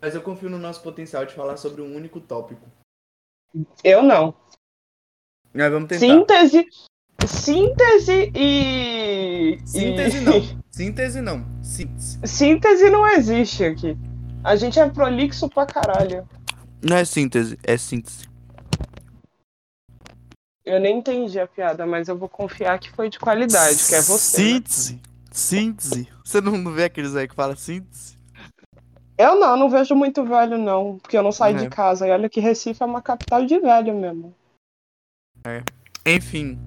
Mas eu confio no nosso potencial de falar sobre um único tópico. Eu não. Mas vamos tentar. Síntese. Síntese e. Síntese e- não. Síntese não. Síntese. Síntese não existe aqui. A gente é prolixo pra caralho. Não é síntese, é síntese. Eu nem entendi a piada, mas eu vou confiar que foi de qualidade, que é você. né? Síntese. Síntese. Você não não vê aqueles aí que fala síntese? Eu não, não vejo muito velho, não. Porque eu não saio É. de casa. E olha que Recife é uma capital de velho mesmo. Enfim.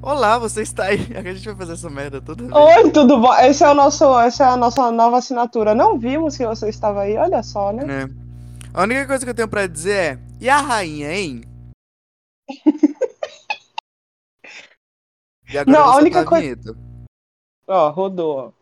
Olá, você está aí. A gente vai fazer essa merda toda vez. Oi, tudo bom? Esse é o nosso, essa é a nossa nova assinatura. Não vimos que você estava aí, olha só, né? É. A única coisa que eu tenho pra dizer é. E a rainha, hein? E agora Não, a única tá coi- vinheta. Ó, rodou.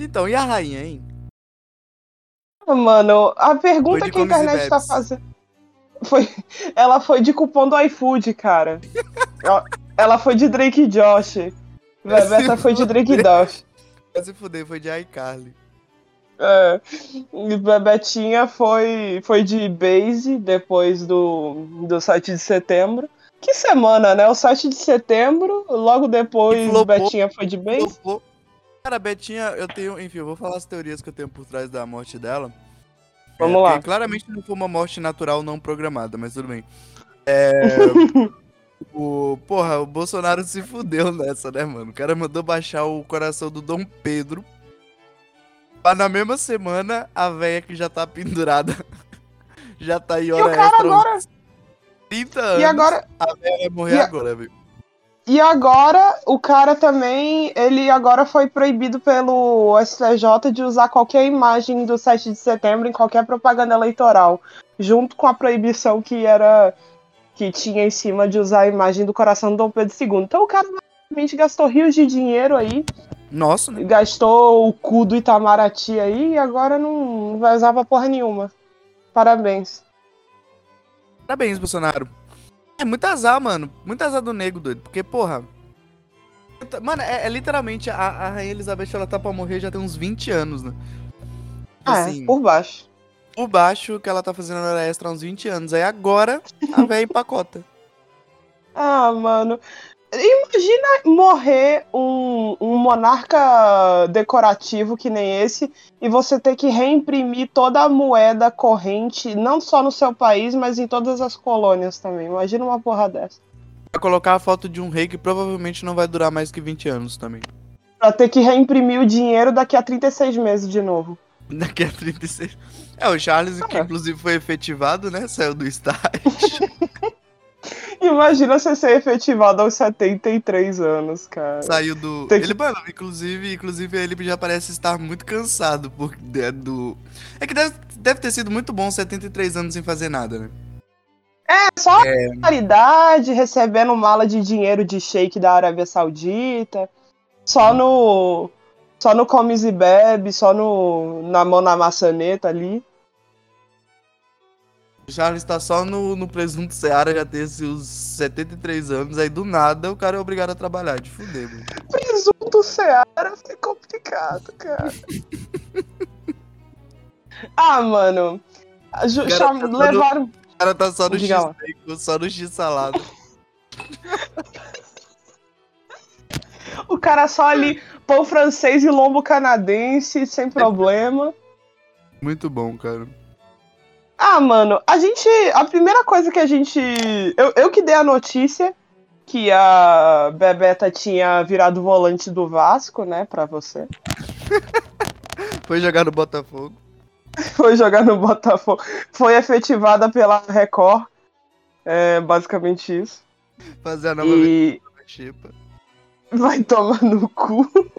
Então, e a rainha, hein? Mano, a pergunta que a internet tá fazendo. Foi... Ela foi de cupom do iFood, cara. Ela- foi de Drake e Josh. Bebeta foi de Drake e Josh. Se fuder, foi de iCarly. É. Bebetinha foi, foi de Base depois do, do 7 de setembro. Que semana, né? O 7 de setembro, logo depois flopou. Betinha foi de Base. Flopou. Cara, a Betinha, eu tenho. Enfim, eu vou falar as teorias que eu tenho por trás da morte dela. Vamos É, lá. porque claramente não foi uma morte natural não programada, mas tudo bem. É. o, porra, o Bolsonaro se fudeu nessa, né, mano? O cara mandou baixar o coração do Dom Pedro. Pra na mesma semana, a véia que já tá pendurada já tá em E o hora cara extra. agora. 30 anos. E agora, A véia vai morrer a- agora, velho. E agora, o cara também, ele agora foi proibido pelo STJ de usar qualquer imagem do 7 de setembro em qualquer propaganda eleitoral, junto com a proibição que era que tinha em cima de usar a imagem do coração do Dom Pedro II. Então o cara realmente gastou rios de dinheiro aí, Nossa, né? gastou o cu do Itamaraty aí e agora não, não vai usar pra porra nenhuma. Parabéns. Parabéns, Bolsonaro. É muito azar, mano. Muito azar do nego, doido. Porque, porra. Mano, é, é literalmente a, a Rainha Elizabeth ela tá pra morrer já tem uns 20 anos, né? Ah, Assim, é, por baixo. por baixo que ela tá fazendo hora extra há uns 20 anos. Aí agora a véia empacota. Ah, mano. Imagina morrer um, um monarca decorativo que nem esse e você ter que reimprimir toda a moeda corrente, não só no seu país, mas em todas as colônias também. Imagina uma porra dessa. Vai colocar a foto de um rei que provavelmente não vai durar mais que 20 anos também. Pra ter que reimprimir o dinheiro daqui a 36 meses de novo. Daqui a 36. É, o Charles, que inclusive foi efetivado, né? Saiu do estágio. Imagina você ser efetivado aos 73 anos, cara. Saiu do. Tem que- Ele, mano, inclusive, inclusive ele já parece estar muito cansado por, é, do. É que deve, deve ter sido muito bom 73 anos sem fazer nada, né? É só caridade, recebendo mala de dinheiro de shake da Arábia Saudita, só no só no comes e bebe, só no na mão na maçaneta ali. O Charles tá só no, no presunto Seara, já tem seus 73 anos, aí do nada o cara é obrigado a trabalhar, de fuder, mano. Presunto Seara foi complicado, cara. ah, mano. ju- cham- tá levaram. O cara tá só no. X-Bacon, só no X-Salada. O cara só ali, pão francês e lombo canadense, sem problema. Muito bom, cara. Ah, mano, a gente. A primeira coisa que a gente. Eu, eu que dei a notícia que a Bebeta tinha virado volante do Vasco, né, pra você. Foi jogar no Botafogo. Foi jogar no Botafogo. Foi efetivada pela Record. É basicamente isso. Fazer a nova E Xepa. vai tomar no cu.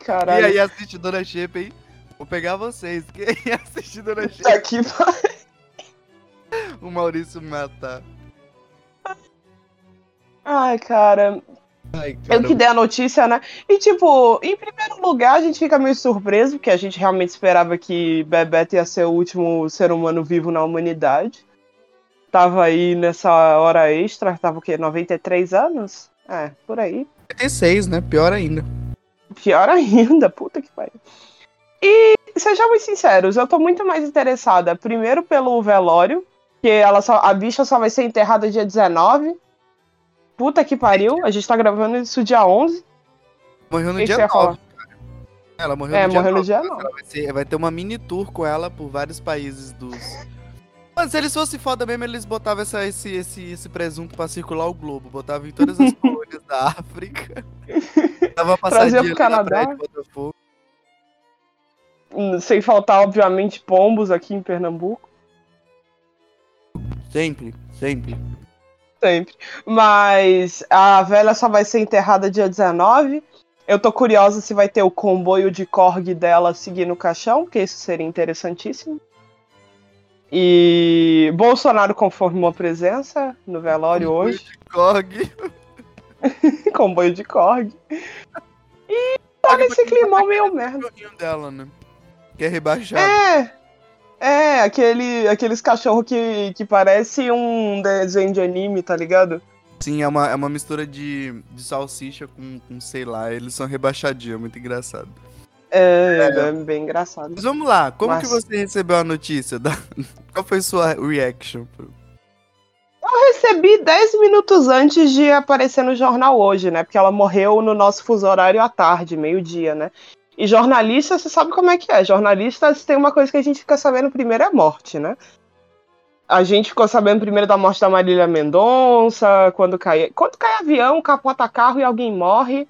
E Caralho. aí assiste Dona Xepa, hein? Vou pegar vocês. Quem assiste Dona Xepa? Tá aqui, vai. O Maurício matar. Ai, cara. Ai, eu que dei a notícia, né? E, tipo, em primeiro lugar, a gente fica meio surpreso, porque a gente realmente esperava que Bebeto ia ser o último ser humano vivo na humanidade. Tava aí nessa hora extra, tava o quê? 93 anos? É, por aí. 96, né? Pior ainda. Pior ainda, puta que pariu. E sejamos sinceros, eu tô muito mais interessada, primeiro pelo velório, que ela só, a bicha só vai ser enterrada dia 19. Puta que pariu, a gente tá gravando isso dia 11. Morreu no dia 9. Ela morreu é, no dia morreu 9. No dia 9. Vai, ser, vai, ter uma mini tour com ela por vários países dos. Mano, se eles fossem foda mesmo, eles botavam essa, esse, esse, esse presunto pra circular o globo. Botavam em todas as colônias da África. Tava Trazia pro Canadá. Sem faltar, obviamente, pombos aqui em Pernambuco. Sempre, sempre. Sempre. Mas a velha só vai ser enterrada dia 19. Eu tô curiosa se vai ter o comboio de Korg dela seguindo o caixão, porque isso seria interessantíssimo. E Bolsonaro confirmou a presença no velório comboio hoje. De Korg. comboio de Korg. E tá nesse climão meio merda. dela, né? Que é rebaixado. É. É, aquele, aqueles cachorros que, que parece um desenho de anime, tá ligado? Sim, é uma, é uma mistura de, de salsicha com, com, sei lá, eles são rebaixadinhos, é muito engraçado. É, é, é bem engraçado. Mas vamos lá, como Mas... que você recebeu a notícia? Da... Qual foi sua reaction? Eu recebi 10 minutos antes de aparecer no jornal hoje, né? Porque ela morreu no nosso fuso horário à tarde, meio-dia, né? E jornalista, você sabe como é que é. Jornalistas tem uma coisa que a gente fica sabendo primeiro é a morte, né? A gente ficou sabendo primeiro da morte da Marília Mendonça, quando cai, quando cai avião, capota carro e alguém morre.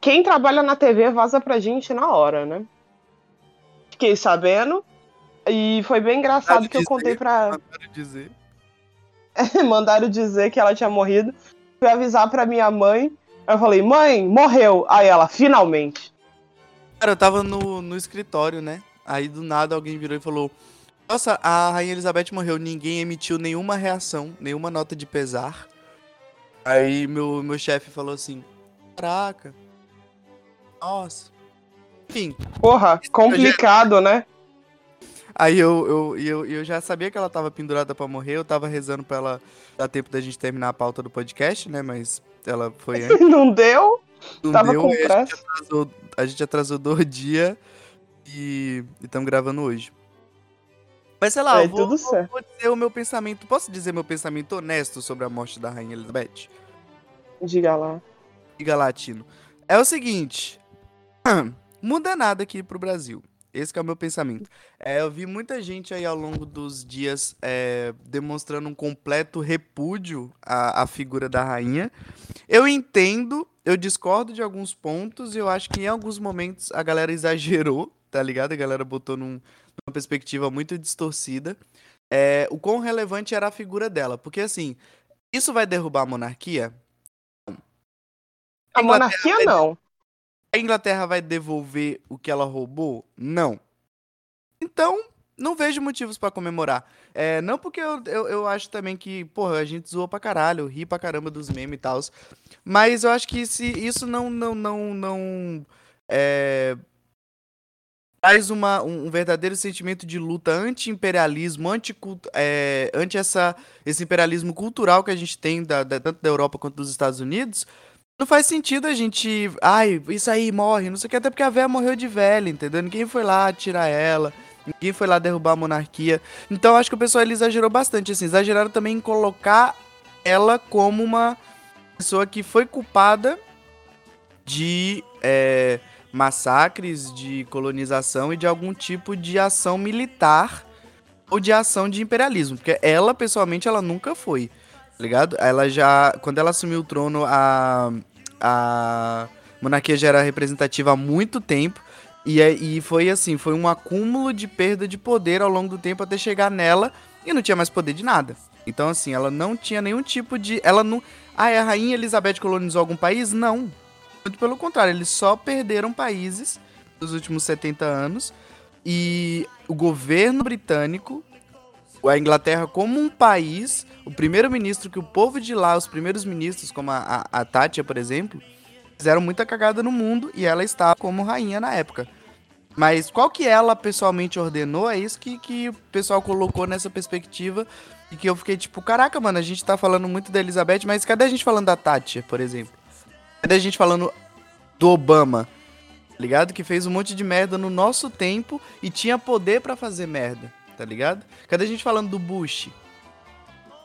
Quem trabalha na TV vaza pra gente na hora, né? Fiquei sabendo. E foi bem engraçado que dizer, eu contei pra. Mandaram dizer. mandaram dizer que ela tinha morrido. Fui avisar pra minha mãe. Eu falei, mãe, morreu. Aí ela, finalmente. Cara, eu tava no, no escritório, né? Aí do nada alguém virou e falou: Nossa, a Rainha Elizabeth morreu, ninguém emitiu nenhuma reação, nenhuma nota de pesar. Aí meu, meu chefe falou assim: Caraca. Nossa. Enfim. Porra, complicado, né? Aí eu, eu, eu, eu já sabia que ela tava pendurada para morrer, eu tava rezando pra ela dar tempo da gente terminar a pauta do podcast, né? Mas ela foi antes. Não deu? Não Tava deu, com pressa. A gente, atrasou, a gente atrasou dois dias e estamos gravando hoje. Mas sei lá, é, vou, vou, vou, dizer o meu pensamento. Posso dizer meu pensamento honesto sobre a morte da Rainha Elizabeth? Diga lá. Diga lá, Tino. É o seguinte. Muda nada aqui pro Brasil. Esse é o meu pensamento. É, eu vi muita gente aí ao longo dos dias é, demonstrando um completo repúdio à, à figura da rainha. Eu entendo, eu discordo de alguns pontos e eu acho que em alguns momentos a galera exagerou, tá ligado? A galera botou num, numa perspectiva muito distorcida. É, o quão relevante era a figura dela. Porque assim, isso vai derrubar a monarquia? A, a monarquia não. A Inglaterra vai devolver o que ela roubou? Não. Então, não vejo motivos para comemorar. É, não porque eu, eu, eu, acho também que, porra, a gente zoou pra caralho, ri pra caramba dos memes e tal. Mas eu acho que se isso não, não, não, não é, traz uma, um, verdadeiro sentimento de luta anti-imperialismo, anti, é, anti essa, esse imperialismo cultural que a gente tem, da, da, tanto da Europa quanto dos Estados Unidos, não faz sentido a gente. Ai, isso aí morre, não sei o que, até porque a véia morreu de velha, entendeu? Ninguém foi lá tirar ela. Ninguém foi lá derrubar a monarquia. Então acho que o pessoal ele exagerou bastante, assim. Exageraram também em colocar ela como uma pessoa que foi culpada de é, massacres, de colonização e de algum tipo de ação militar ou de ação de imperialismo. Porque ela, pessoalmente, ela nunca foi tá ligado? Ela já, quando ela assumiu o trono, a, a monarquia já era representativa há muito tempo. E, é, e foi assim, foi um acúmulo de perda de poder ao longo do tempo até chegar nela e não tinha mais poder de nada. Então, assim, ela não tinha nenhum tipo de. Ela não. Ah, a rainha Elizabeth colonizou algum país? Não. Muito pelo contrário, eles só perderam países nos últimos 70 anos. E o governo britânico a Inglaterra como um país, o primeiro-ministro que o povo de lá, os primeiros ministros, como a, a, a Tátia, por exemplo, fizeram muita cagada no mundo e ela estava como rainha na época. Mas qual que ela pessoalmente ordenou, é isso que, que o pessoal colocou nessa perspectiva e que eu fiquei tipo, caraca, mano, a gente tá falando muito da Elizabeth, mas cadê a gente falando da Tátia, por exemplo? Cadê a gente falando do Obama? Tá ligado? Que fez um monte de merda no nosso tempo e tinha poder para fazer merda tá ligado? Cadê a gente falando do Bush?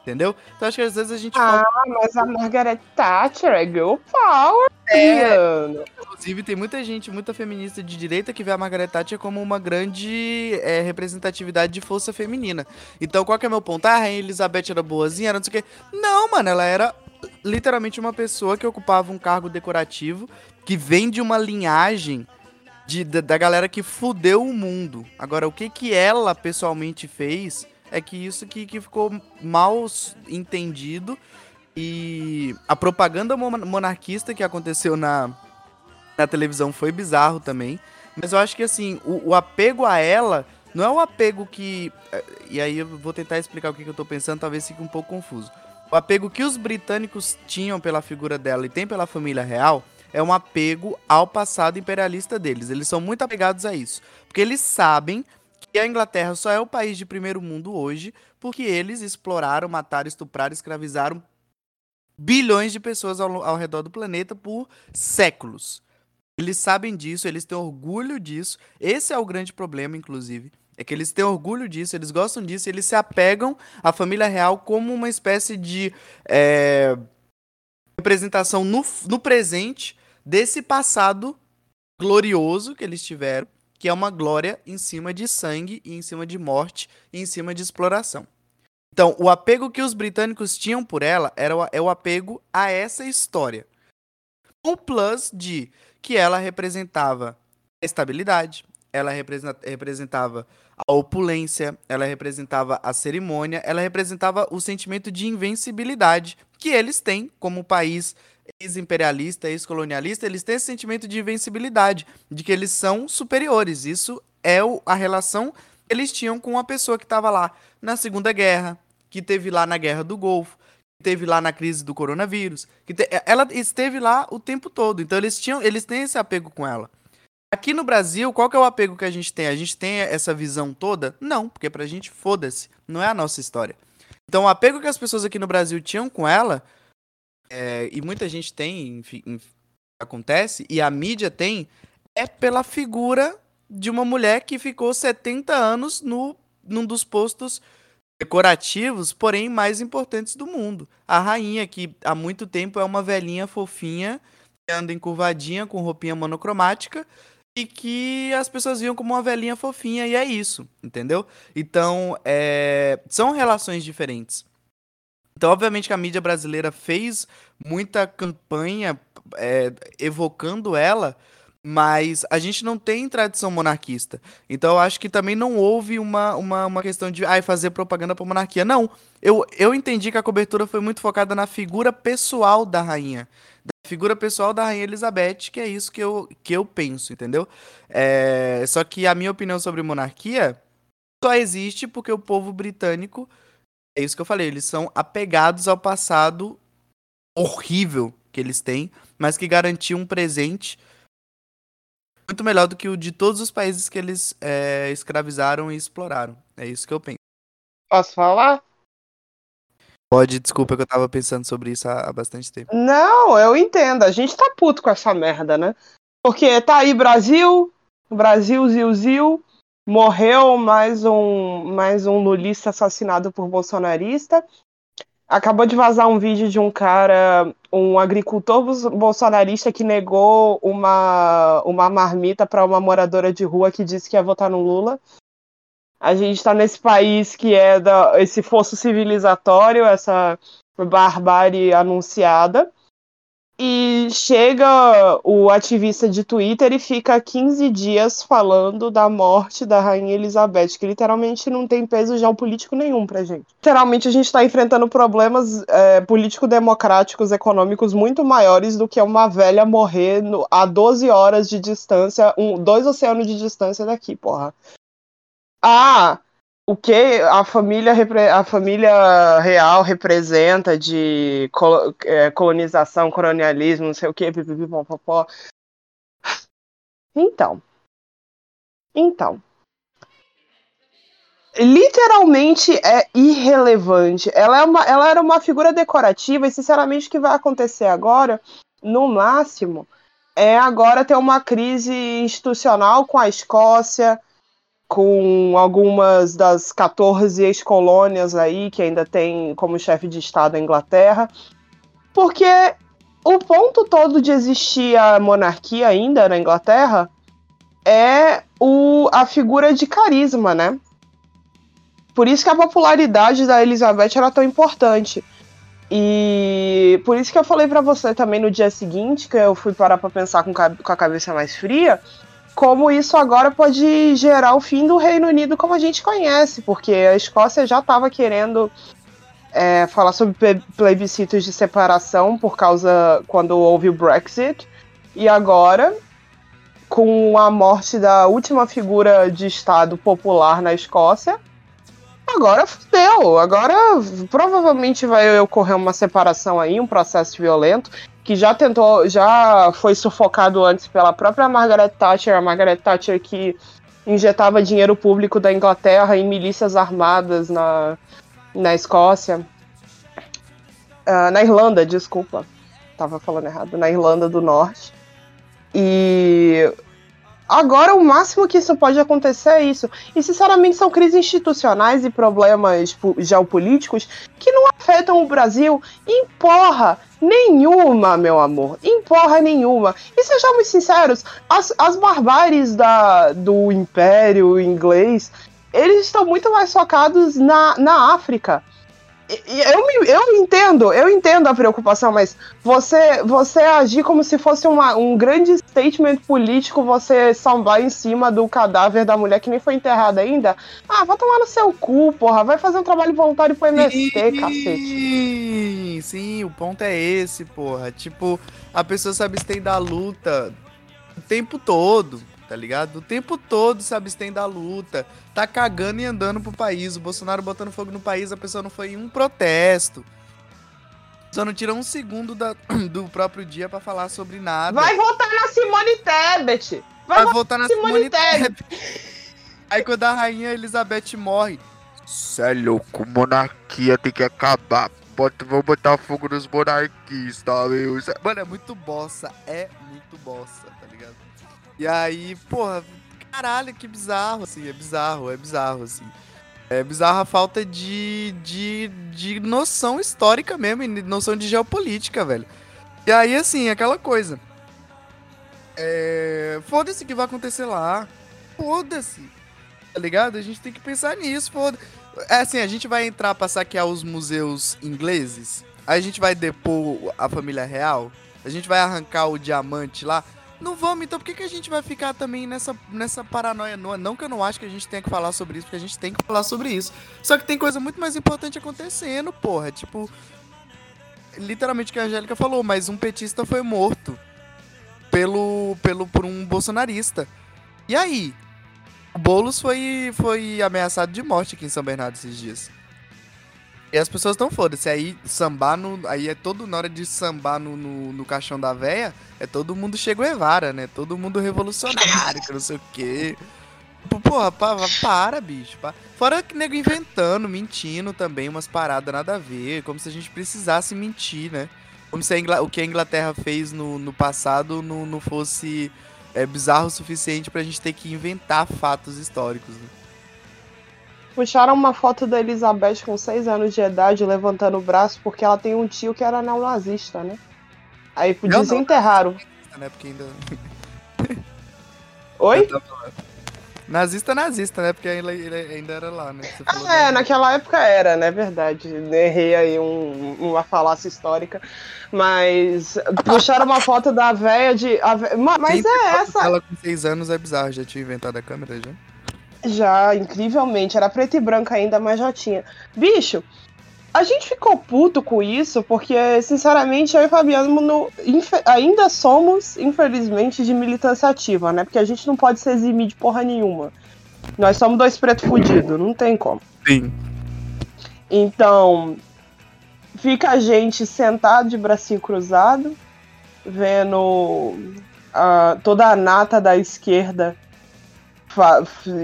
Entendeu? Então acho que às vezes a gente Ah, fala... mas a Margaret Thatcher é girl power, é, Inclusive, tem muita gente, muita feminista de direita que vê a Margaret Thatcher como uma grande é, representatividade de força feminina. Então, qual que é meu ponto? Ah, a Rainha Elizabeth era boazinha, era não sei o quê. Não, mano, ela era literalmente uma pessoa que ocupava um cargo decorativo, que vem de uma linhagem de, da, da galera que fudeu o mundo. Agora, o que que ela pessoalmente fez é que isso que, que ficou mal entendido e a propaganda monarquista que aconteceu na, na televisão foi bizarro também. Mas eu acho que assim, o, o, apego a ela não é o apego que. E aí eu vou tentar explicar o que, que eu tô pensando, talvez fique um pouco confuso. O apego que os britânicos tinham pela figura dela e tem pela família real é um apego ao passado imperialista deles. Eles são muito apegados a isso. Porque eles sabem que a Inglaterra só é o país de primeiro mundo hoje porque eles exploraram, mataram, estupraram, escravizaram bilhões de pessoas ao, ao redor do planeta por séculos. Eles sabem disso, eles têm orgulho disso. Esse é o grande problema, inclusive. É que eles têm orgulho disso, eles gostam disso, eles se apegam à família real como uma espécie de é, representação no, no presente desse passado glorioso que eles tiveram, que é uma glória em cima de sangue e em cima de morte e em cima de exploração. Então, o apego que os britânicos tinham por ela era o, é o apego a essa história. O plus de que ela representava a estabilidade, ela representava a opulência, ela representava a cerimônia, ela representava o sentimento de invencibilidade que eles têm como país ex-imperialista, ex-colonialista, eles têm esse sentimento de invencibilidade, de que eles são superiores. Isso é o, a relação que eles tinham com a pessoa que estava lá na Segunda Guerra, que teve lá na Guerra do Golfo, que teve lá na crise do coronavírus, que te, ela esteve lá o tempo todo. Então eles tinham, eles têm esse apego com ela. Aqui no Brasil, qual que é o apego que a gente tem? A gente tem essa visão toda? Não, porque pra gente foda-se, não é a nossa história. Então o apego que as pessoas aqui no Brasil tinham com ela é, e muita gente tem, enfim, acontece, e a mídia tem, é pela figura de uma mulher que ficou 70 anos no, num dos postos decorativos, porém mais importantes do mundo. A rainha, que há muito tempo é uma velhinha fofinha, que anda encurvadinha, com roupinha monocromática, e que as pessoas viam como uma velhinha fofinha, e é isso, entendeu? Então, é... são relações diferentes. Então, obviamente que a mídia brasileira fez muita campanha é, evocando ela, mas a gente não tem tradição monarquista. Então eu acho que também não houve uma, uma, uma questão de ai, fazer propaganda para monarquia. Não. Eu, eu entendi que a cobertura foi muito focada na figura pessoal da rainha. Figura pessoal da rainha Elizabeth, que é isso que eu, que eu penso, entendeu? É, só que a minha opinião sobre monarquia só existe porque o povo britânico é isso que eu falei, eles são apegados ao passado horrível que eles têm, mas que garantia um presente muito melhor do que o de todos os países que eles é, escravizaram e exploraram. É isso que eu penso. Posso falar? Pode, desculpa que eu tava pensando sobre isso há, há bastante tempo. Não, eu entendo. A gente tá puto com essa merda, né? Porque tá aí Brasil, Brasil, Zil, Zil, morreu mais um, mais um lulista assassinado por bolsonarista. Acabou de vazar um vídeo de um cara, um agricultor bolsonarista que negou uma, uma marmita para uma moradora de rua que disse que ia votar no Lula. A gente está nesse país que é da, esse fosso civilizatório, essa barbárie anunciada. E chega o ativista de Twitter e fica 15 dias falando da morte da Rainha Elizabeth, que literalmente não tem peso geopolítico nenhum pra gente. Literalmente a gente está enfrentando problemas é, político-democráticos, econômicos muito maiores do que uma velha morrer no, a 12 horas de distância, um, dois oceanos de distância daqui, porra. Ah, o que a família, a família real representa de é, colonização, colonialismo, não sei o que, pipipipopopó. Então. Então. Literalmente é irrelevante. Ela, é uma, ela era uma figura decorativa e, sinceramente, o que vai acontecer agora, no máximo, é agora ter uma crise institucional com a Escócia, com algumas das 14 ex-colônias aí, que ainda tem como chefe de Estado a Inglaterra, porque o ponto todo de existir a monarquia ainda na Inglaterra é o, a figura de carisma, né? Por isso que a popularidade da Elizabeth era tão importante. E por isso que eu falei para você também no dia seguinte, que eu fui parar para pensar com, com a cabeça mais fria, como isso agora pode gerar o fim do Reino Unido como a gente conhece, porque a Escócia já estava querendo é, falar sobre plebiscitos de separação por causa quando houve o Brexit, e agora, com a morte da última figura de Estado popular na Escócia, agora fudeu. Agora provavelmente vai ocorrer uma separação aí, um processo violento que já tentou, já foi sufocado antes pela própria Margaret Thatcher, a Margaret Thatcher que injetava dinheiro público da Inglaterra em milícias armadas na, na Escócia. Uh, na Irlanda, desculpa. Tava falando errado. Na Irlanda do Norte. E Agora, o máximo que isso pode acontecer é isso. E, sinceramente, são crises institucionais e problemas geopolíticos que não afetam o Brasil em porra nenhuma, meu amor. Em porra nenhuma. E sejamos sinceros, as, as barbáries da, do Império Inglês, eles estão muito mais focados na, na África eu, eu entendo, eu entendo a preocupação, mas você, você agir como se fosse uma, um grande statement político, você sambar em cima do cadáver da mulher que nem foi enterrada ainda. Ah, vai tomar no seu cu, porra. Vai fazer um trabalho voluntário pro MST, sim, cacete. Sim, o ponto é esse, porra. Tipo, a pessoa se abstém da luta o tempo todo tá ligado? O tempo todo se abstém da luta, tá cagando e andando pro país. O Bolsonaro botando fogo no país, a pessoa não foi em um protesto. Só não tira um segundo da, do próprio dia para falar sobre nada. Vai votar na Simone Tebet! Vai, Vai votar na Simone, Simone Tebet! Aí quando a rainha Elizabeth morre, cê é louco, monarquia tem que acabar. Bota, vou botar fogo nos monarquistas, meu. Mano, é muito bossa, é muito bossa. E aí, porra, caralho, que bizarro, assim, é bizarro, é bizarro, assim. É bizarra a falta de, de, de noção histórica mesmo, noção de geopolítica, velho. E aí, assim, aquela coisa. É... Foda-se o que vai acontecer lá. Foda-se. Tá ligado? A gente tem que pensar nisso, foda É assim, a gente vai entrar pra saquear os museus ingleses. A gente vai depor a família real. A gente vai arrancar o diamante lá. Não vamos, então por que, que a gente vai ficar também nessa, nessa paranoia? Não, não que eu não acho que a gente tenha que falar sobre isso, porque a gente tem que falar sobre isso. Só que tem coisa muito mais importante acontecendo, porra. Tipo, literalmente o que a Angélica falou, mas um petista foi morto pelo, pelo por um bolsonarista. E aí? O Boulos foi, foi ameaçado de morte aqui em São Bernardo esses dias. E as pessoas estão foda-se. Aí sambar no. Aí é todo na hora de sambar no, no, no caixão da véia, é todo mundo Che Evara, né? Todo mundo revolucionário, que não sei o quê. Porra, para, para bicho. Para. Fora que nego inventando, mentindo também, umas paradas nada a ver. Como se a gente precisasse mentir, né? Como se o que a Inglaterra fez no, no passado não, não fosse é, bizarro o suficiente pra gente ter que inventar fatos históricos, né? Puxaram uma foto da Elizabeth com 6 anos de idade levantando o braço porque ela tem um tio que era neonazista, né? Aí não, desenterraram. Não, né? Porque ainda. Oi? Nazista, nazista, né? Porque ele, ele ainda era lá, né? Ah, é, naquela época era, né? Verdade. Errei aí um, uma falácia histórica. Mas puxaram uma foto da véia de. Véia... Mas é essa. Ela com 6 anos é bizarro, já tinha inventado a câmera já. Já, incrivelmente. Era preto e branco ainda, mas já tinha. Bicho, a gente ficou puto com isso, porque, sinceramente, eu e Fabiano no, ainda somos, infelizmente, de militância ativa, né? Porque a gente não pode se eximir de porra nenhuma. Nós somos dois pretos fudidos, não tem como. Sim. Então, fica a gente sentado de bracinho cruzado, vendo a, toda a nata da esquerda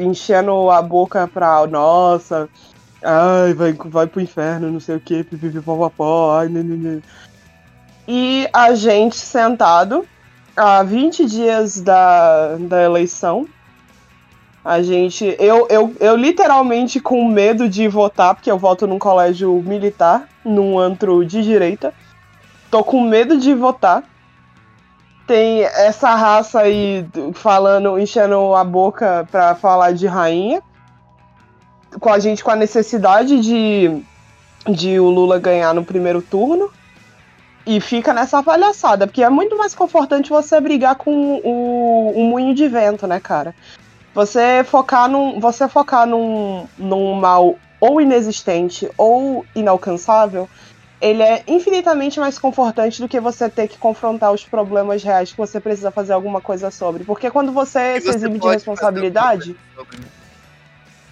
enchendo a boca pra nossa. Ai, vai, vai pro inferno, não sei o que, pipipipopopó, ai, né. E a gente sentado há 20 dias da, da eleição. A gente. Eu, eu, eu literalmente com medo de votar, porque eu voto num colégio militar, num antro de direita. Tô com medo de votar. Tem essa raça aí falando, enchendo a boca pra falar de rainha. Com a gente com a necessidade de, de o Lula ganhar no primeiro turno. E fica nessa palhaçada, porque é muito mais confortante você brigar com o, o moinho de vento, né, cara? Você focar num, você focar num, num mal ou inexistente ou inalcançável, ele é infinitamente mais confortante do que você ter que confrontar os problemas reais que você precisa fazer alguma coisa sobre. Porque quando você E se você exime de responsabilidade.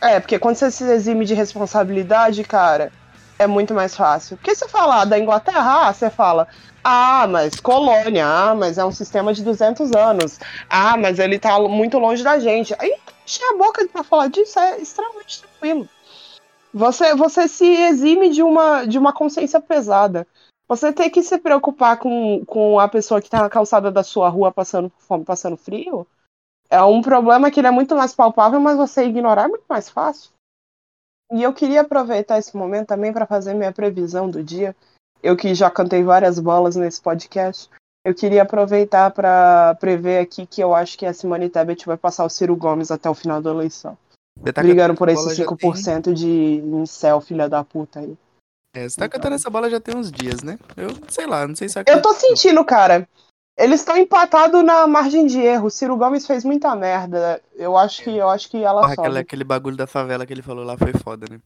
É, porque quando você se exime de responsabilidade, cara, é muito mais fácil. Porque você falar da Inglaterra, ah, você fala, ah, mas colônia, ah, mas é um sistema de 200 anos, ah, mas ele tá muito longe da gente. Aí, encher a boca pra falar disso é extremamente tranquilo. Você, você se exime de uma, de uma consciência pesada. Você tem que se preocupar com, com a pessoa que tá na calçada da sua rua passando fome, passando frio. É um problema que ele é muito mais palpável, mas você ignorar é muito mais fácil. E eu queria aproveitar esse momento também para fazer minha previsão do dia. Eu que já cantei várias bolas nesse podcast, eu queria aproveitar para prever aqui que eu acho que a Simone Tebet vai passar o Ciro Gomes até o final da eleição. Você tá por esses já tem- 5% de incel, filha da puta aí. É, você tá Então. cantando essa bola já tem uns dias, né? Eu sei lá, não sei se Eu tô sentindo, cara. Eles estão empatados na margem de erro. Ciro Gomes fez muita merda. Eu acho que, eu acho que ela Porra, sobe. aquele, aquele bagulho da favela que ele falou lá foi foda, né?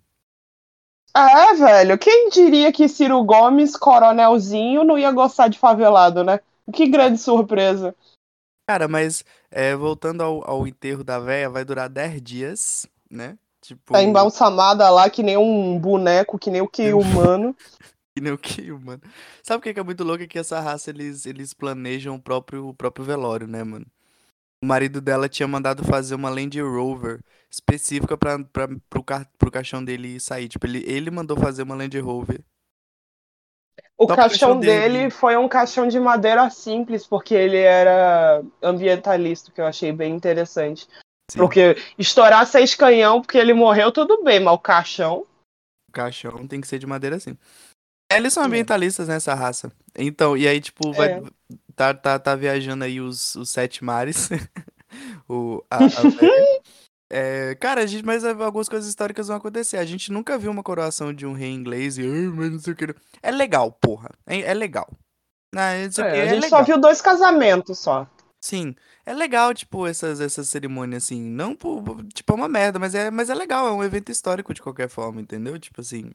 É, velho. Quem diria que Ciro Gomes, coronelzinho, não ia gostar de favelado, né? Que grande surpresa. Cara, mas é, voltando ao, ao enterro da véia, vai durar 10 dias, né? Tipo, Tá embalsamada lá que nem um boneco, que nem o que humano. que nem o que, mano. Sabe o que que é muito louco? É que essa raça, eles, eles planejam o próprio, o próprio velório, né, mano? O marido dela tinha mandado fazer uma Land Rover específica pra, pro, ca, pro caixão dele sair. Tipo, ele, ele mandou fazer uma Land Rover. O pro caixão dele. dele foi um caixão de madeira simples, porque ele era ambientalista, que eu achei bem interessante. Sim, Porque estourar seis canhão porque ele morreu, tudo bem, mas o caixão. o caixão tem que ser de madeira assim. Eles são É. ambientalistas nessa raça. Então, e aí, tipo, vai, É. tá, tá, tá viajando aí os, os sete mares. o, a, a. É, cara, a gente, mas algumas coisas históricas vão acontecer. A gente nunca viu uma coroação de um rei inglês e, "Ai, mas não sei o que. É legal, porra. É, é legal. Ah, É, é, a gente legal. só viu dois casamentos só. Sim, é legal, tipo, essas, essas cerimônias, assim. Não, tipo, é uma merda, mas é, mas é legal, é um evento histórico de qualquer forma, entendeu? Tipo assim.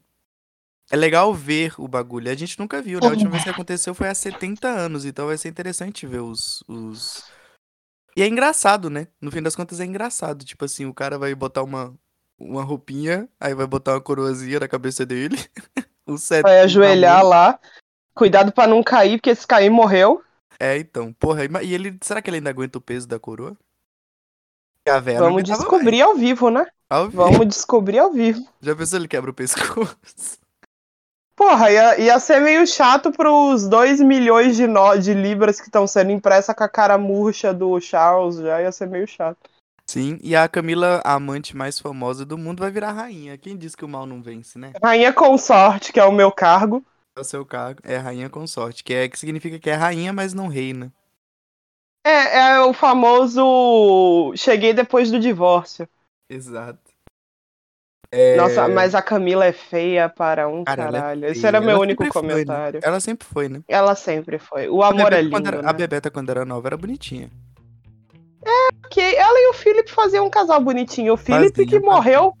É legal ver o bagulho. A gente nunca viu, né? A última vez que aconteceu foi há 70 anos, então vai ser interessante ver os, os. E é engraçado, né? No fim das contas é engraçado. Tipo assim, o cara vai botar uma, uma roupinha, aí vai botar uma coroazinha na cabeça dele. o cetro Vai ajoelhar lá. Cuidado pra não cair, porque se cair, morreu. É, então. Porra, e ele. Será que ele ainda aguenta o peso da coroa? A não Vamos descobrir ao vivo, né? Ao vivo. Vamos descobrir ao vivo. Já pensou ele quebra o pescoço? Porra, ia, ia ser meio chato pros 2 milhões de, nó, de libras que estão sendo impressa com a cara murcha do Charles. Já ia ser meio chato. Sim, e a Camila, a amante mais famosa do mundo, vai virar rainha. Quem disse que o mal não vence, né? Rainha consorte, que é o meu cargo. É o seu cargo. É rainha consorte, que é que significa que é rainha, mas não reina. É, é o famoso. Cheguei depois do divórcio. Exato. É, Nossa, mas a Camila é feia para um Cara, é caralho. Esse feia. era meu Ela único sempre foi, né? comentário. Ela sempre foi, né? Ela sempre foi. O A amor é lindo. quando era, né? a Bebeta, quando era nova, era bonitinha. que ela e o Felipe faziam um casal bonitinho. O Felipe que morreu.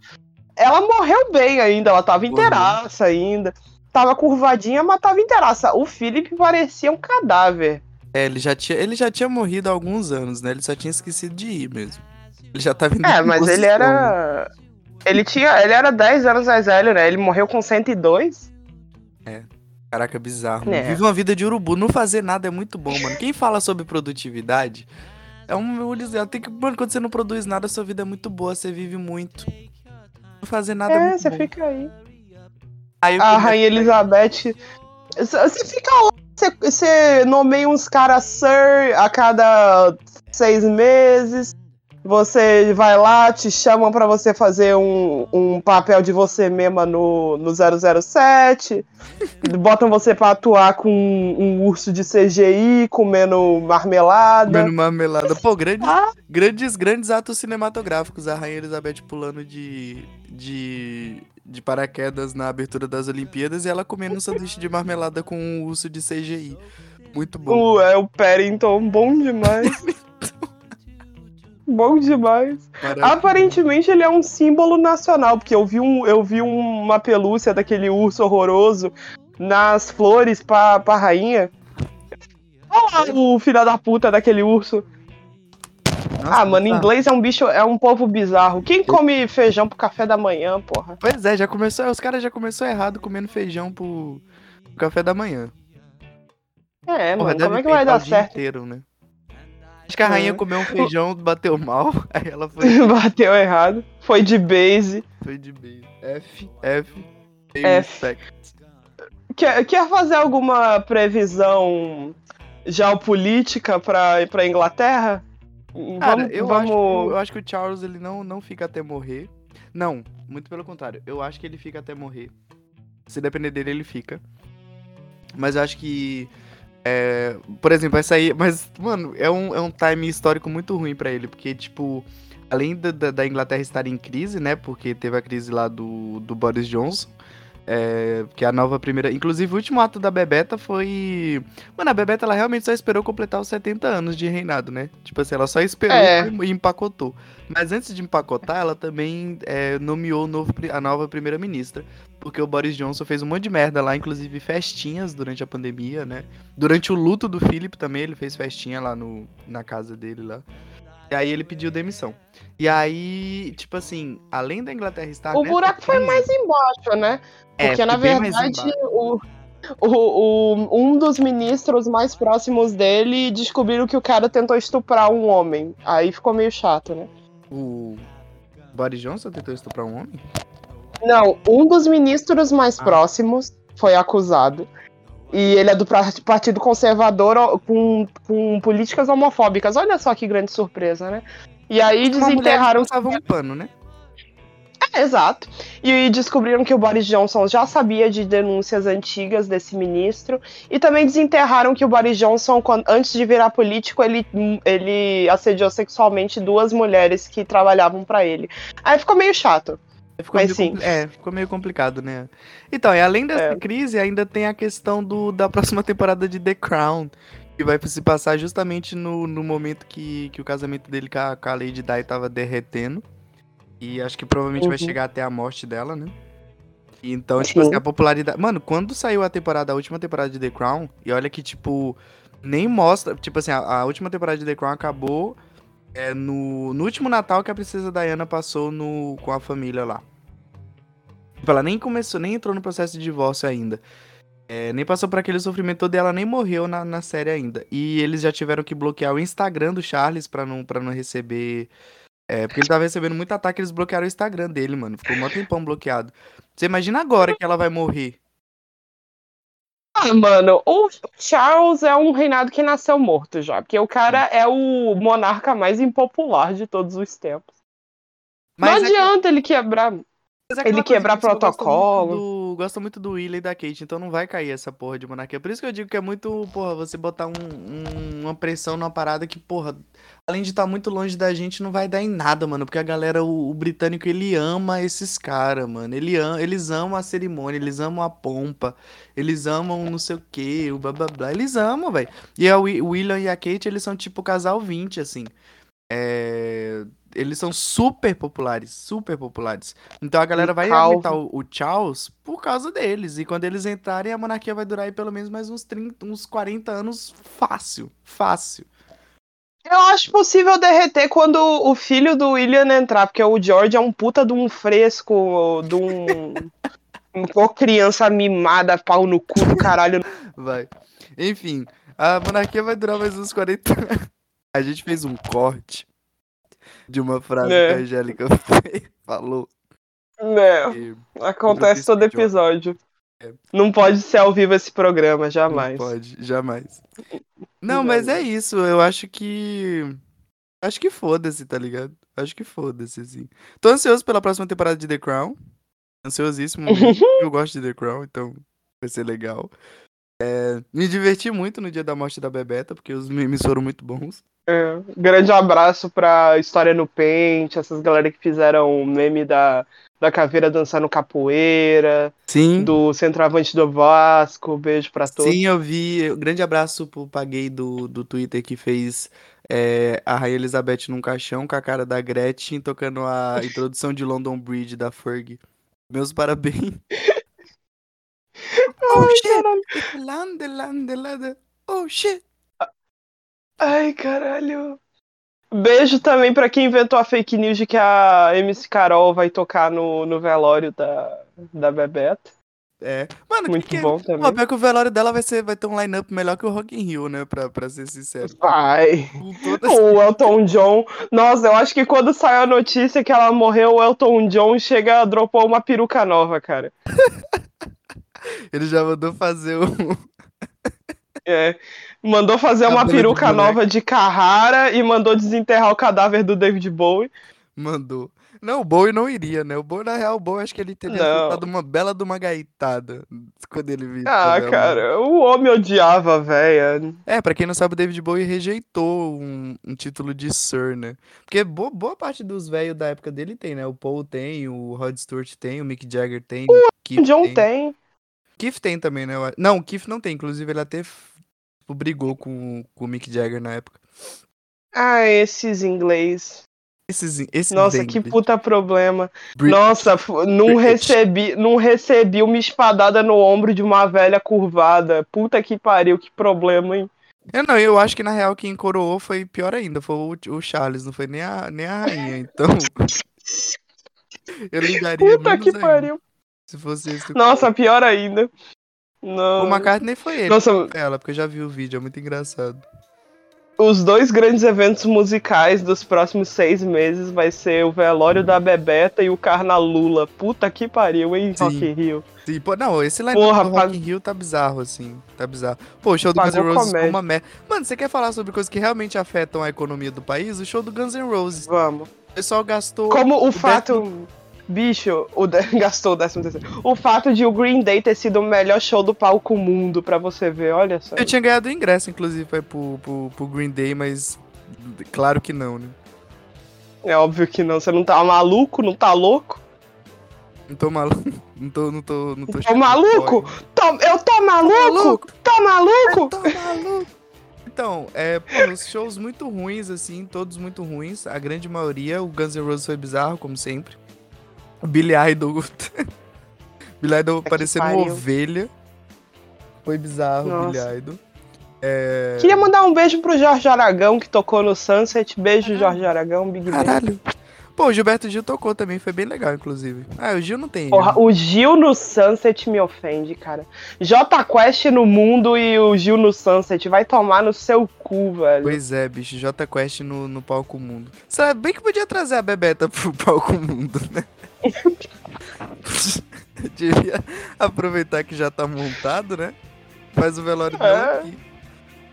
Ela morreu bem ainda, ela tava inteiraça ainda. Tava curvadinha, mas tava inteiraça. O Felipe parecia um cadáver. É, ele já tinha, ele já tinha morrido há alguns anos, né? Ele só tinha esquecido de ir mesmo. Ele já tá vindo É, mas ele posição, né? Ele tinha. Ele era 10 anos mais velho, né? Ele morreu com 102. Caraca, bizarro. É. Vive uma vida de urubu. Não fazer nada é muito bom, mano. Quem fala sobre produtividade é um. dizer, Tem que, mano, quando você não produz nada, sua vida é muito boa. Você vive muito. Não fazer nada é, É, você bom. fica aí. Aí A Rainha Elizabeth. Você fica lá, você, você nomeia uns caras Sir a cada seis meses. Você vai lá, te chamam pra você fazer um, um papel de você mesma no, no 007. botam você pra atuar com um, urso de CGI comendo marmelada. Comendo marmelada. Pô, grandes, Ah. grandes, grandes atos cinematográficos. A Rainha Elizabeth pulando de, de, de paraquedas na abertura das Olimpíadas e ela comendo um sanduíche de marmelada com um urso de CGI. Muito bom. O, é o Paddington, bom demais. bom demais. Aparentemente ele é um símbolo nacional, porque eu vi, um, eu vi um- uma pelúcia daquele urso horroroso nas flores pra, pra rainha. Olha lá o filho da puta daquele urso. Nossa, ah, mano, tá. inglês é um bicho, é um povo bizarro. Quem come feijão pro café da manhã, porra? Pois é, já começou. Os caras já começou errado comendo feijão pro, pro café da manhã. É, Porra, mano, como é que vai dar certo? inteiro, né? Acho que a rainha comeu um feijão, bateu mal, aí ela foi, Bateu errado. Foi de base. foi de B. F, F, F. Quer, quer fazer alguma previsão geopolítica pra, pra Inglaterra? Cara, vamos, eu, vamos... Acho, que- eu acho que o Charles ele não, não fica até morrer. Não, muito pelo contrário. Eu acho que ele fica até morrer. Se depender dele, ele fica. Mas eu acho que. É, por exemplo, vai sair. Mas, mano, é um, é um time histórico muito ruim pra ele. Porque, tipo, além da, da- Inglaterra estar em crise, né? Porque teve a crise lá do, do Boris Johnson. é, que é a nova primeira. Inclusive, o último ato da Bebeta foi. Mano, a Bebeta ela realmente só esperou completar os 70 anos de reinado, né? Tipo assim, ela só esperou É. e empacotou. Mas antes de empacotar, ela também é, nomeou novo a nova primeira-ministra. Porque o Boris Johnson fez um monte de merda lá, inclusive festinhas durante a pandemia, né? Durante o luto do Philip também, ele fez festinha lá no, na casa dele lá. E aí ele pediu demissão. E aí, tipo assim, além da Inglaterra estar. O buraco foi crise- mais embaixo, né? É, Porque, na foi bem mais verdade, o, o, o- um dos ministros mais próximos dele descobriram que o cara tentou estuprar um homem. Aí ficou meio chato, né? O Boris Johnson tentou estuprar um homem? Não, um dos ministros mais Ah. próximos foi acusado. E ele é do Partido Conservador com, com políticas homofóbicas. Olha só que grande surpresa, né? E aí mulher desenterraram. um pano, né? É, exato. E descobriram que o Boris Johnson já sabia de denúncias antigas desse ministro. E também desenterraram que o Boris Johnson, quando- antes de virar político, ele, ele assediou sexualmente duas mulheres que trabalhavam pra ele. Aí ficou meio chato. Ficou Mas meio sim. É, ficou meio complicado, né? Então, e além dessa É. crise, ainda tem a questão do, da próxima temporada de The Crown, que vai se passar justamente no, no momento que, que o casamento dele com a, com a Lady Di tava derretendo. E acho que provavelmente vai Uhum. chegar até a morte dela, né? E Então, tipo Sim. assim, a popularidade. Mano, quando saiu a temporada, a última temporada de The Crown, e olha que, tipo, nem mostra. Tipo assim, a, a última temporada de The Crown acabou é, no, no último Natal que a princesa Diana passou no, com a família lá. Tipo, ela nem começou, nem entrou no processo de divórcio ainda. É, nem passou por aquele sofrimento todo e ela nem morreu na, na série ainda. E eles já tiveram que bloquear o Instagram do Charles pra não, pra não receber. É, porque ele tava recebendo muito ataque, eles bloquearam o Instagram dele, mano. Ficou um tempão bloqueado. Você imagina agora que ela vai morrer. Ah, mano, o Charles é um reinado que nasceu morto já, porque o cara é o monarca mais impopular de todos os tempos. Mas não é que- adianta ele quebrar. É ele quebrar que o pessoal gosta protocolo. muito do- Gosta muito do William e da Kate, então não vai cair essa porra de monarquia. Por isso que eu digo que é muito, porra, você botar um- um- uma pressão numa parada que, porra, além de estar muito longe da gente, não vai dar em nada, mano. Porque a galera, o, o britânico, ele ama esses caras, mano. Ele am, eles amam a cerimônia, eles amam a pompa, eles amam não sei o que, o blá blá blá. Eles amam, velho. E a o William e a Kate, eles são tipo casal 20, assim. É, Eles são super populares, super populares. Então a galera vai calvo. aumentar o, o Charles por causa deles. E quando eles entrarem, a monarquia vai durar aí pelo menos mais uns 30, uns 40 anos fácil. Fácil. Eu acho possível derreter quando o filho do William entrar, porque o George é um puta de um fresco, de um. Uma criança mimada, pau no cu do caralho. Vai. Enfim, a monarquia vai durar mais uns 40 anos. A gente fez um corte de uma frase É. que a Angélica falou. Né? e Acontece todo episódio. É. Não pode ser ao vivo esse programa, Não jamais. pode, jamais. Não, mas é isso. Eu acho que. Acho que foda-se, tá ligado? Acho que foda-se, assim. Tô ansioso pela próxima temporada de The Crown. Ansiosíssimo. Eu gosto de The Crown, então vai ser legal. É, me diverti muito no dia da morte da Bebeta, porque os memes foram muito bons. É. Grande abraço pra História no Pente, essas galera que fizeram o meme da, da caveira dançando capoeira, Sim. do centroavante do Vasco. Beijo pra todos. Sim, eu vi. Grande abraço pro Paguei do, do Twitter que fez é, a Rainha Elizabeth num caixão com a cara da Gretchen tocando a introdução de London Bridge da Ferg. Meus parabéns. oh Ai, shit! Lande, lande, lande. Oh shit! Ai, caralho. Beijo também pra quem inventou a fake news de que a MC Carol vai tocar no, no velório da, da Bebeta. É. Mano, Muito que, bom também. Ó, pior que o velório dela vai, ser, vai ter um line-up melhor que o Rock in Rio, né? Pra, pra ser sincero. Vai. O Elton John. Nossa, eu acho que quando saiu a notícia que ela morreu, o Elton John chega, dropou uma peruca nova, cara. Ele já mandou fazer o. É. Mandou fazer uma Cabelo de peruca boneco. nova de Carrara e mandou desenterrar o cadáver do David Bowie. Mandou. Não, o Bowie não iria, né? O Bowie, na real, o Bowie acho que ele teria soltado uma bela de uma gaitada quando ele viu. Ah, cara, o homem odiava a véia. É, pra quem não sabe, o David Bowie rejeitou um, um título de Sir, né? Porque boa, boa parte dos velhos da época dele tem, né? O Paul tem, o Rod Stewart tem, o Mick Jagger tem, o O Keith John tem. tem. Keith tem também, né? Não, o Keith não tem. Inclusive, ele até brigou com, com o Mick Jagger na época. Ah, esses inglês. Esses, esses Nossa, que English. puta problema. Brit- Nossa, não British. recebi, não recebi uma espadada no ombro de uma velha curvada. Puta que pariu, que problema, hein? Eu não, eu acho que na real quem coroou foi pior ainda, foi o, o Charles, não foi nem a, nem a rainha, então. eu ligaria Puta que ainda, pariu. se fosse esse. Nossa, pior ainda. O Não. McCartney foi ele, Nossa, ela, porque eu já vi o vídeo, é muito engraçado. os dois grandes eventos musicais dos próximos seis meses vai ser o velório da Bebeta e o Carnalula. Puta que pariu, hein, Sim. Rock in Rio. Sim, pô, não, esse line Porra, do Rock in Rio tá bizarro, assim, tá bizarro. Pô, o show do Guns N' Roses foi comédia. uma merda. Mano, você quer falar sobre coisas que realmente afetam a economia do país? O show do Guns N' Roses. Vamos. O pessoal gastou... Como o o fato. Bicho, o gastou o décimo terceiro. O fato de o Green Day ter sido o melhor show do palco mundo pra você ver, olha só. Eu tinha ganhado ingresso, inclusive, foi pro, pro, pro Green Day, mas claro que não, né? É óbvio que não. Você não tá maluco? Não tá louco? Não tô maluco. Não tô, não tô, não tô. Tô maluco? Tô- eu tô maluco? maluco? Tô maluco? Tô maluco. Então, é, pô, os shows muito ruins, assim, todos muito ruins. A grande maioria, o Guns N' Roses foi bizarro, como sempre. Billy Idol. Billy Idol que parecendo uma ovelha. Foi bizarro o Nossa. Billy Idol. É... Queria mandar um beijo pro Jorge Aragão, que tocou no Sunset. Beijo, Caralho. Jorge Aragão, Big Bang. Caralho. Pô, o Gilberto Gil tocou também, foi bem legal, inclusive. Ah, o Gil não tem. Porra, erro. o Gil no Sunset me ofende, cara. J Quest no mundo e o Gil no Sunset. Vai tomar no seu cu, velho. Pois é, bicho, J Quest no, no palco mundo. Sabe bem que podia trazer a Bebeta pro palco mundo, né? Devia aproveitar que já tá montado, né? Faz o velório dela É. aqui.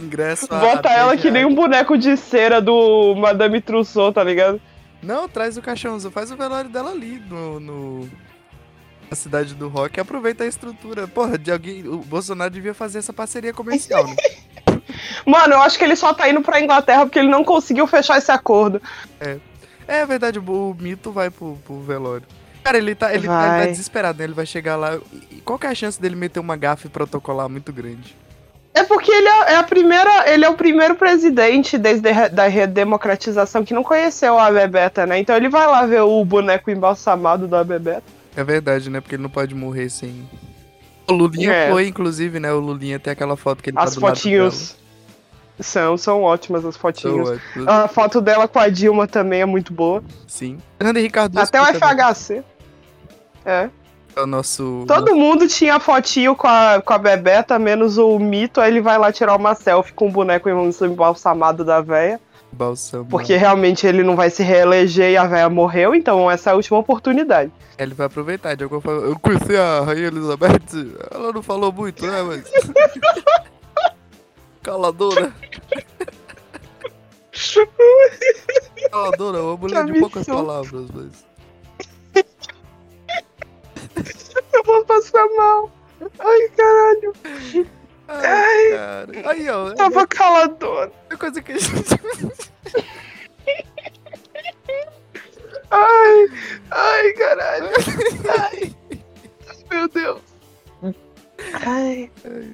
Ingresso Bota a ela 10 que nem um boneco de cera do Madame Trousseau, tá ligado? Não, traz o caixãozinho, faz o velório dela ali no, no- na cidade do rock aproveita a estrutura. Porra, de alguém. O Bolsonaro devia fazer essa parceria comercial, né? Mano, eu acho que ele só tá indo pra Inglaterra porque ele não conseguiu fechar esse acordo. É verdade, o, o mito vai pro, pro velório. Cara, ele tá, ele, tá, ele tá desesperado, né? Ele vai chegar lá. E qual que é a chance dele meter uma gafe protocolar muito grande? É porque ele é, é a primeira, ele é o primeiro presidente desde a da redemocratização que não conheceu a Bebeta, né? Então ele vai lá ver o boneco embalsamado da Bebeta. É verdade, né? Porque ele não pode morrer sem. O Lulinha É. foi, inclusive, né? O Lulinha tem aquela foto que ele As tá do lado fotinhos. São, são ótimas as fotinhas. A foto dela com a Dilma também é muito boa. Sim. Fernando Henrique Cardoso. Até o que também FHC. É. É o nosso. Todo mundo tinha fotinho com a, com a Bebeta, menos o Mito. Aí ele vai lá tirar uma selfie com o boneco embalsamado da véia. Balsamo. Porque realmente ele não vai se reeleger e a véia morreu. Então essa é a última oportunidade. Ele vai aproveitar de alguma forma. Eu conheci a Rainha Elizabeth, ela não falou muito, né? Mas. Caladora. Caladora, uma mulher de poucas palavras, mas. Eu vou passar mal. Ai, caralho. Ai, cara. Aí, ó. É Tava caladona. uma coisa que a gente. Ai, ai, caralho. Ai. Meu Deus. Ai.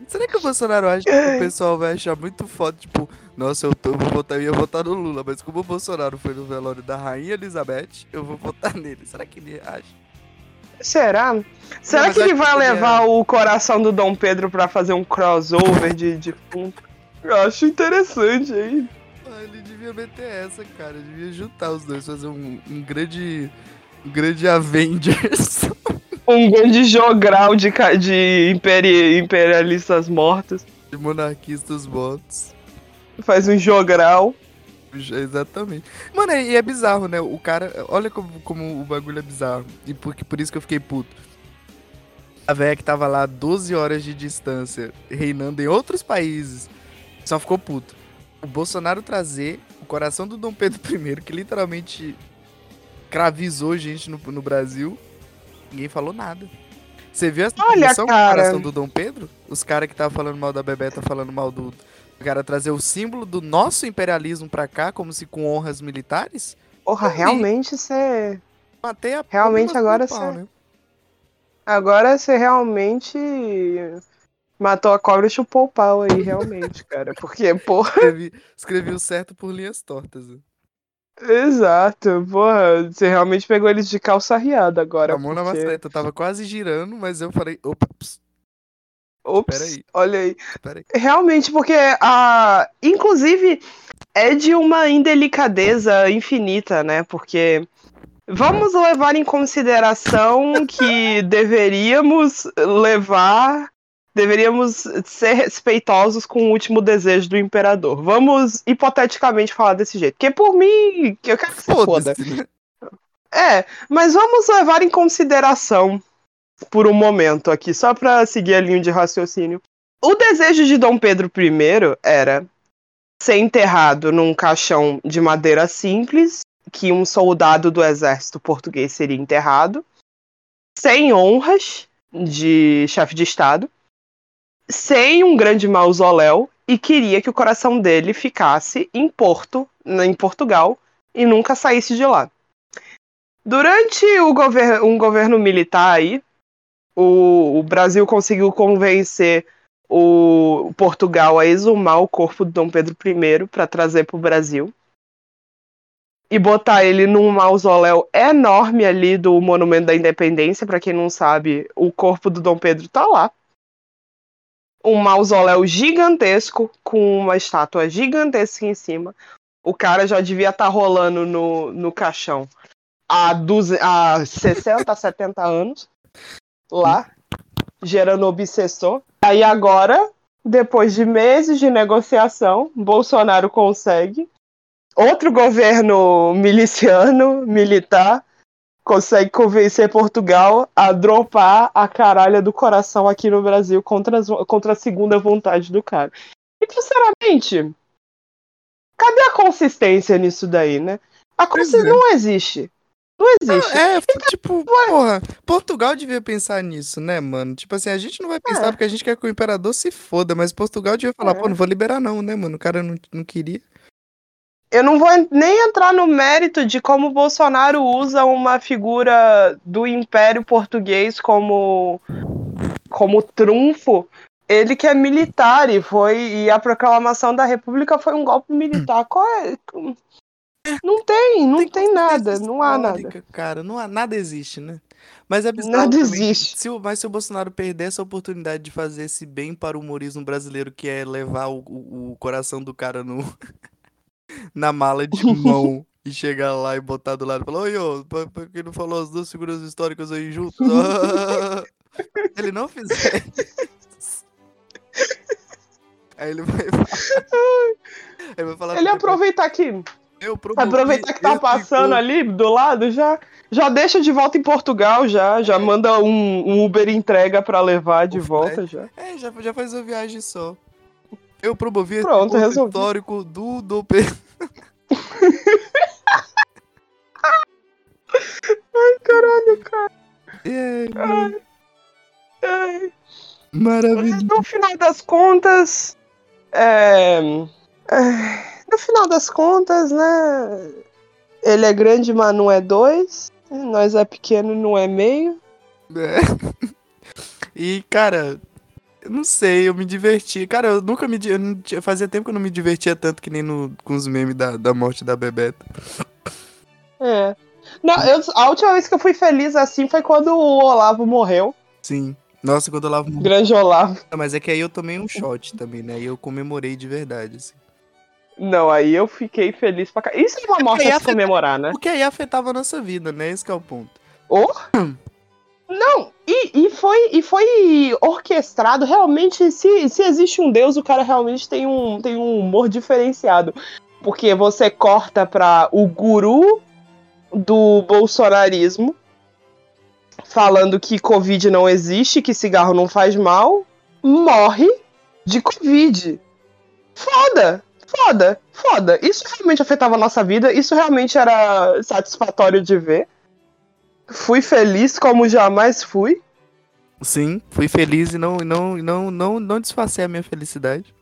Será que o Bolsonaro acha que o pessoal vai achar muito foda? Tipo, nossa, eu, tô, eu vou votar, eu ia votar no Lula, mas como o Bolsonaro foi no velório da Rainha Elizabeth, eu vou votar nele. Será que ele acha? Será? Será mas que ele vai é- levar o coração do Dom Pedro pra fazer um crossover de, de fundo? Eu acho interessante aí. Ah, ele devia meter essa, cara. Ele devia juntar os dois, fazer um, um grande. Um grande Avengers. Um grande jogral de, de imperi- imperialistas mortos. de monarquistas mortos. Faz um jogral. Exatamente. Mano, e é bizarro, né? O cara. Olha como, como o bagulho é bizarro. E por, por isso que eu fiquei puto. A velha que tava lá 12 horas de distância, reinando em outros países, só ficou puto. O Bolsonaro trazer o coração do Dom Pedro I, que literalmente cravizou gente no, no Brasil, ninguém falou nada. Você viu essa Olha, cara. coração do Dom Pedro? Os caras que estavam falando mal da Bebeta falando mal do, cara trazer o símbolo do nosso imperialismo pra cá, como se com honras militares? Porra, realmente você. Matei a Realmente agora do pau, cê- né? Agora você realmente matou a cobra e chupou o pau aí, realmente, cara. Porque, porra. Escrevi, escrevi o certo por linhas tortas. né? Exato, porra. Você realmente pegou eles de calça riada agora. a mão na porque- maçaneta. Eu tava quase girando, mas eu falei, opa, ps, Ops, Peraí. olha aí. peraí. Realmente, porque a. Inclusive, é de uma indelicadeza infinita, né? Porque vamos levar em consideração que deveríamos levar. Deveríamos ser respeitosos com o último desejo do imperador. Vamos hipoteticamente falar desse jeito. Porque por mim, que eu quero que se foda. Né? É, mas vamos levar em consideração por um momento aqui, só pra seguir a linha de raciocínio. O desejo de Dom Pedro I era ser enterrado num caixão de madeira simples, que um soldado do exército português seria enterrado, sem honras de chefe de estado, sem um grande mausoléu, e queria que o coração dele ficasse em Porto, em Portugal, e nunca saísse de lá. Durante gover um governo militar aí, o, o Brasil conseguiu convencer o Portugal a exumar o corpo de Dom Pedro I para trazer para o Brasil e botar ele num mausoléu enorme ali do Monumento da Independência. Para quem não sabe, o corpo do Dom Pedro tá lá. Um mausoléu gigantesco com uma estátua gigantesca em cima. O cara já devia estar rolando no, no caixão há, 12, há 60, 70 anos lá, gerando obsessor. Aí agora, depois de meses de negociação, Bolsonaro consegue. Outro governo miliciano, militar, consegue convencer Portugal a dropar a caralha do coração aqui no Brasil contra, as- contra a segunda vontade do cara. E, sinceramente, cadê a consistência nisso daí, né? A consistência é. não existe. Não existe. É, tipo, porra, Portugal devia pensar nisso, né, mano? Tipo assim, a gente não vai pensar É. porque a gente quer que o imperador se foda, mas Portugal devia falar, É. pô, não vou liberar não, né, mano? O cara não, não queria. Eu não vou nem entrar no mérito de como o Bolsonaro usa uma figura do Império Português como, como trunfo. Ele que é militar e foi e a proclamação da República foi um golpe militar. Qual é? Não tem, não tem, consistência nada, não há nada. Cara, não há, nada existe, né? Mas é bizarro Nada também. existe. Se mas se o Bolsonaro perder essa oportunidade de fazer esse bem para o humorismo brasileiro, que é levar o, o, o coração do cara no, na mala de mão e chegar lá e botar do lado e falar, oi, ô, pra quem não falou as duas figuras históricas aí juntas. ele não fizer isso. Aí ele vai falar. Ele vai falar Ele aproveitar que promovi aproveitar que tá esse passando ali do lado, já já deixa de volta em Portugal, já já manda um, um Uber entrega pra levar de O volta já. É, já, já faz uma viagem só. Eu promovi esse Pronto, resolvi. histórico do do Pe- Caralho, cara. É, Ai. maravilhoso. No final das contas, é, é, no final das contas, né? Ele é grande, mas não é dois. Nós é pequeno, não é meio. né? E, cara, eu não sei, eu me diverti. Cara, eu nunca me. Eu não fazia tempo que eu não me divertia tanto que nem no, com os memes da, da morte da Bebeta. É. Não, eu- a última vez que eu fui feliz assim foi quando o Olavo morreu. Sim. Nossa, quando eu lavo. Grande Olavo. Mas é que aí eu tomei um shot também, né? E eu comemorei de verdade, assim. Não, aí eu fiquei feliz pra cá. Isso é uma morte a se comemorar, né? Porque aí afetava a nossa vida, né? Esse que é o ponto. Oh? Não, e, e, foi, e foi orquestrado. Realmente, se, se existe um Deus, o cara realmente tem um, tem um humor diferenciado. Porque você corta pra o guru do bolsonarismo falando que Covid não existe, que cigarro não faz mal, morre de Covid. Foda! Foda, foda. Isso realmente afetava a nossa vida, isso realmente era satisfatório de ver. Fui feliz como jamais fui. Sim, fui feliz e não, não, não, não, não disfarcei a minha felicidade.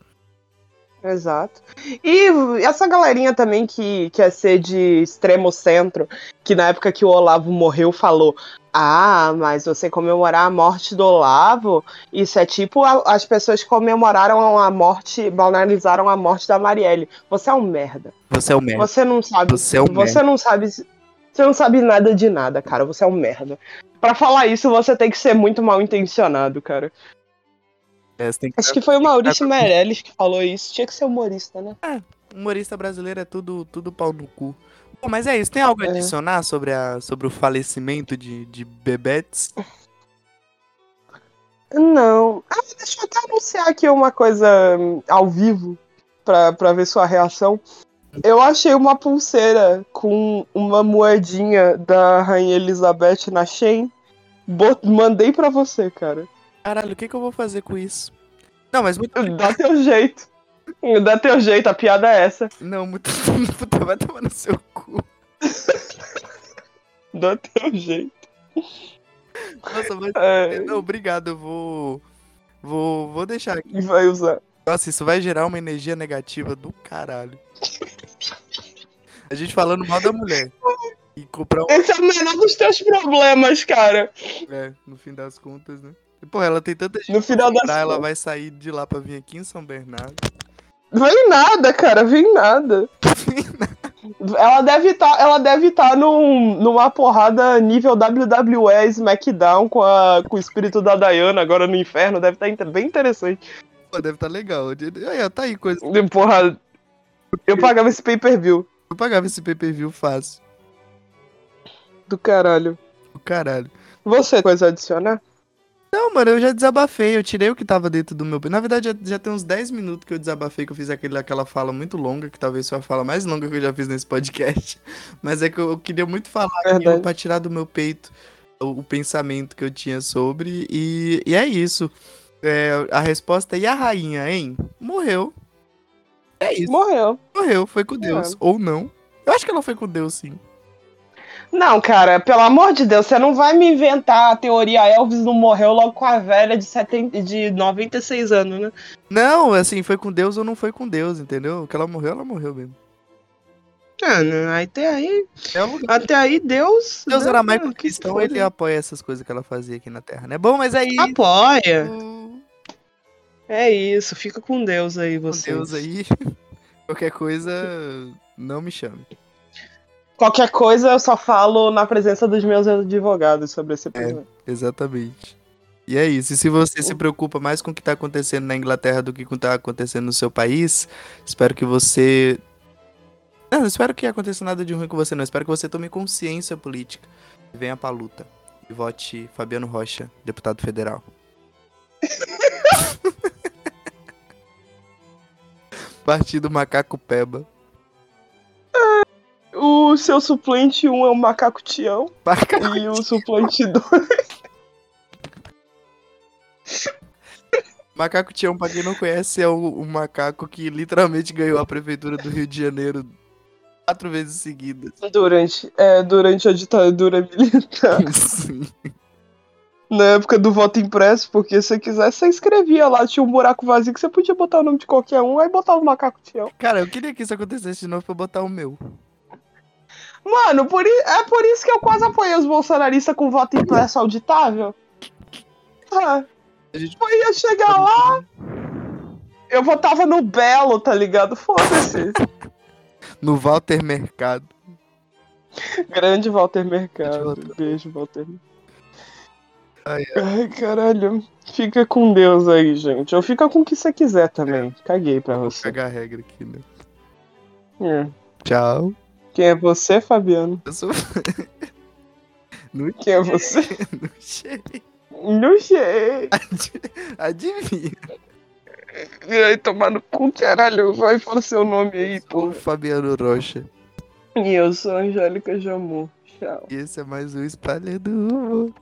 Exato. E essa galerinha também que quer ser de extremo centro, que na época que o Olavo morreu falou: Ah, mas você comemorar a morte do Olavo, isso é tipo a- as pessoas comemoraram a morte, banalizaram a morte da Marielle. Você é um merda. Você é o merda. Você não sabe. Você é um você não sabe. Você não sabe nada de nada, cara. Você é um merda. Pra falar isso, você tem que ser muito mal intencionado, cara. É, que Acho que foi o Maurício Meirelles que falou isso. Tinha que ser humorista, né? Humorista brasileiro é tudo, tudo pau no cu. Bom, mas é isso. Tem algo a É. adicionar sobre, a, sobre o falecimento de, de Bebetes? Não. Ah, deixa eu até anunciar aqui uma coisa hum, ao vivo pra, pra ver sua reação. Eu achei uma pulseira com uma moedinha da Rainha Elizabeth na Shein. Mandei pra você, cara. Caralho, o que, que eu vou fazer com isso? Não, mas muito. Dá teu jeito. Dá teu jeito, a piada é essa. Não, muito. Puta, vai tomar no seu cu. Dá teu jeito. Nossa, mas. É, Não, obrigado, eu vou. Vou, vou deixar aqui. vai usar. Nossa, isso vai gerar uma energia negativa do caralho. A gente falando mal da mulher. E comprar um. Esse é o menor dos teus problemas, cara. É, no fim das contas, né? Porra, ela tem tanta gente No final das pra ela contas. vai sair de lá pra vir aqui em São Bernardo. Vem nada, cara, vem nada. Ela deve estar, ela deve estar num, numa porrada nível WWE SmackDown com, a, com o espírito da Diana agora no inferno, deve estar bem interessante. Pô, deve estar legal. Aí, tá aí coisa. Porra, eu pagava esse pay-per-view Eu pagava esse pay-per-view fácil. do caralho. Do caralho. Você, coisa a adicionar? Não, mano, eu já desabafei, eu tirei o que tava dentro do meu. Na verdade, já, já tem uns 10 minutos que eu desabafei, que eu fiz aquele, aquela fala muito longa, que talvez foi a fala mais longa que eu já fiz nesse podcast. Mas é que eu, eu queria muito falar aquilo pra tirar do meu peito o, o pensamento que eu tinha sobre. E, e é isso. É, a resposta é: e a rainha, hein? Morreu. É isso. Morreu. Morreu, foi com Deus. Ou não. Eu acho que ela foi com Deus, sim. Não, cara, pelo amor de Deus, você não vai me inventar a teoria Elvis não morreu logo com a velha de, 70, de 96 anos, né? Não, assim, foi com Deus ou não foi com Deus, entendeu? Que ela morreu, ela morreu mesmo. Ah, não, até aí, É até aí Deus. Deus né, era mais que cristão, foda. ele apoia essas coisas que ela fazia aqui na Terra, né? Bom, mas aí. Apoia. Com É isso, fica com Deus aí, você. Deus aí. Qualquer coisa, não me chame. Qualquer coisa eu só falo na presença dos meus advogados sobre esse problema. Exatamente. E é isso. E se você se preocupa mais com o que tá acontecendo na Inglaterra do que com o que tá acontecendo no seu país, espero que você. Não, não espero que aconteça nada de ruim com você, não. Espero que você tome consciência política venha pra luta. E vote Fabiano Rocha, deputado federal. Partido Macaco Peba. O seu suplente 1 um é o Macaco Tião. Macaco E o suplente 2. Macaco Tião, pra quem não conhece, é o, o macaco que literalmente ganhou a prefeitura do Rio de Janeiro quatro vezes seguidas. Durante, é, durante a ditadura militar. Sim. Na época do voto impresso, porque se você quisesse, você escrevia lá, tinha um buraco vazio que você podia botar o nome de qualquer um, aí botava o macaco Tião. Cara, eu queria que isso acontecesse de novo pra botar o meu. Mano, por i- é por isso que eu quase apoiei os bolsonaristas com voto impresso auditável. Ah, A gente eu ia chegar lá, eu votava no Belo, tá ligado? Foda-se. no Walter Mercado. Grande Walter Mercado. Walter. Beijo, Walter. Ai, Ai, caralho. Fica com Deus aí, gente. Ou fica com o que você quiser também. Caguei pra Vou você. cagar a regra aqui, né? É. Tchau. Quem é você, Fabiano? Eu sou. Quem é você? não sei. Não sei. Adivinha. Ai, tomar no cu, caralho. Vai falar seu nome aí, pô. Fabiano Rocha. E eu sou a Angélica Jamu. Tchau. E esse é mais um Espalha do Humor.